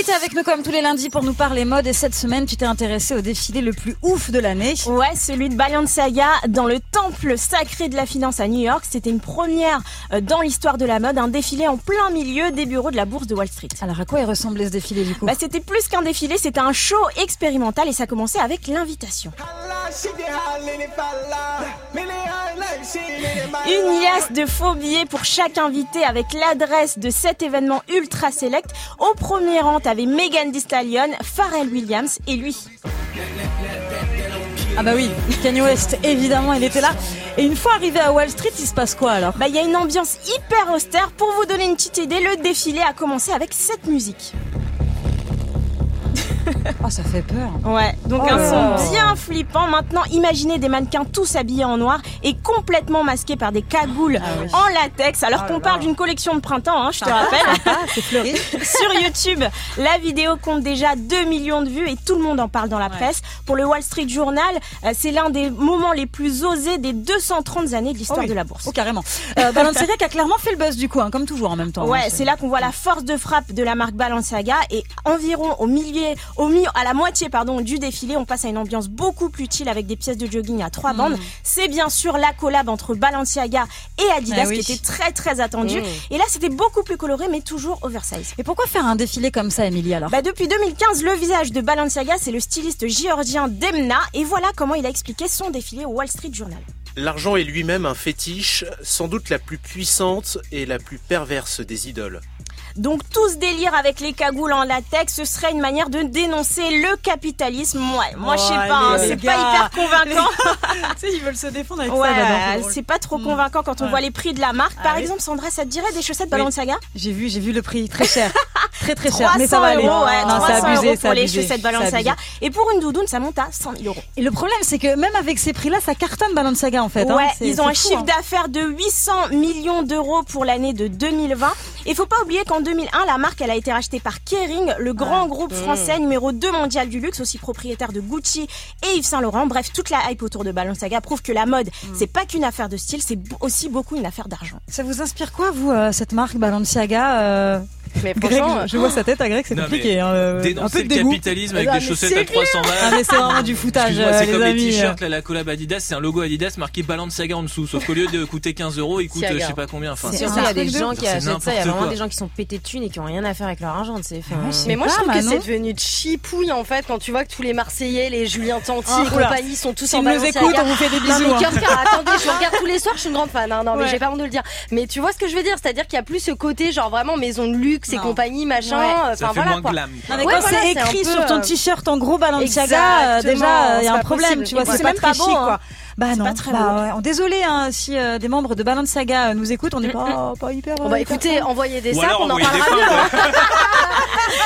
Julie, t'es avec nous comme tous les lundis pour nous parler mode et cette semaine, tu t'es intéressée au défilé le plus ouf de l'année. Ouais, celui de Balenciaga dans le temple sacré de la finance à New York. C'était une première euh, dans l'histoire de la mode, un défilé en plein milieu des bureaux de la bourse de Wall Street. Alors à quoi il ressemblait ce défilé du coup? Bah, c'était plus qu'un défilé, c'était un show expérimental et ça commençait avec l'invitation. Une liasse de faux billets pour chaque invité avec l'adresse de cet événement ultra select. Au premier rang, t'avais Megan Thee Stallion, Pharrell Williams et lui. Ah bah oui, Kanye West, évidemment, il était là. Et une fois arrivé à Wall Street, il se passe quoi alors? Bah, il y a une ambiance hyper austère. Pour vous donner une petite idée, le défilé a commencé avec cette musique. Oh, ça fait peur. Ouais, donc Oh un son bien flippant. Maintenant, imaginez des mannequins tous habillés en noir et complètement masqués par des cagoules Ah oui. en latex. Alors Oh qu'on parle d'une collection de printemps, hein, je te rappelle. Ah, c'est fleuri. Sur YouTube, la vidéo compte déjà 2 millions de vues et tout le monde en parle dans la Ouais. presse. Pour le Wall Street Journal, euh, c'est l'un des moments les plus osés des 230 années de l'histoire Oh oui. de la bourse. Oh, carrément. Euh, Balenciaga qui a clairement fait le buzz du coup, hein, comme toujours en même temps. Ouais, hein, c'est là qu'on voit la force de frappe de la marque Balenciaga et environ au milieu, au milieu, à la moitié pardon du défilé, on passe à une ambiance beaucoup plus chill avec des pièces de jogging à trois bandes. C'est bien sûr la collab entre Balenciaga et Adidas Ah oui. qui était très très attendue. Et là, c'était beaucoup plus coloré mais toujours oversize. Et pourquoi faire un défilé comme ça, Émilie alors? Bah depuis 2015, le visage de Balenciaga, c'est le styliste géorgien Demna et voilà comment il a expliqué son défilé au Wall Street Journal. L'argent est lui-même un fétiche, sans doute la plus puissante et la plus perverse des idoles. Donc tout ce délire avec les cagoules en latex, ce serait une manière de dénoncer le capitalisme. Ouais, moi je sais pas, hein, c'est pas hyper convaincant. tu sais, ils veulent se défendre avec Ouais, ça. c'est pas trop convaincant quand on Ouais. voit les prix de la marque. Par Ah oui. exemple, Sandra, ça te dirait des chaussettes Balenciaga J'ai vu, j'ai vu le prix, très cher. très très cher. 300 Mais ça va aller. euros, ouais, Non, 300 c'est abusé, euros pour les chaussettes Balenciaga. Et pour une doudoune, ça monte à 100 000 euros. Et le problème, c'est que même avec ces prix-là, ça cartonne Balenciaga en fait. hein. Ouais, ils ont un fou, chiffre hein. d'affaires de 800 millions d'euros pour l'année de 2020. Et faut pas oublier qu'en 2001, la marque elle a été rachetée par Kering, le grand groupe français numéro 2 mondial du luxe, aussi propriétaire de Gucci et Yves Saint Laurent. Bref, toute la hype autour de Balenciaga prouve que la mode, c'est pas qu'une affaire de style, c'est aussi beaucoup une affaire d'argent. Ça vous inspire quoi, vous, euh, cette marque Balenciaga euh, Mais Greg, franchement, je vois sa tête à Greg, c'est compliqué. hein, euh, un Dénoncer peu le de dégoût. capitalisme avec Ah, des mais chaussettes c'est à 300 balles. Ah mais c'est vraiment du foutage, euh, c'est comme les amis. t-shirts, la collab Adidas, c'est un logo Adidas marqué Balenciaga en dessous. Sauf qu'au lieu de coûter 15 euros, il coûte euh, je sais pas combien. Enfin, C'est il y a des gens qui achètent ça, il y a vraiment des gens qui sont pétés de thunes et qui ont rien à faire avec leur argent, mais moi, je trouve que c'est devenu chipouille, en fait, quand tu vois que tous les Marseillais, les Julien Tanti et oula. compagnie sont tous en nous Balenciaga. on vous fait des bisous. mais hein. attendez, je le regarde tous les soirs, je suis une grande fan, hein, non, mais j'ai pas honte de le dire. Mais tu vois ce que je veux dire, c'est-à-dire qu'il y a plus ce côté, genre vraiment maison de luxe et Non. compagnie, machin, Ouais. euh, ça enfin fait voilà moins quoi. glam. Non, mais Ouais, quand voilà, c'est écrit peu, sur ton euh, t-shirt en gros Balenciaga, euh, déjà il y a un problème, possible. tu vois, c'est même très pas chic beau, quoi. hein. Bah non, pas très bah ouais. Désolé hein, si euh, des membres de Balenciaga nous écoutent, on n'est pas pas hyper. Bon, bah hyper écoutez, envoyez des sacs, on en parlera mieux. hein.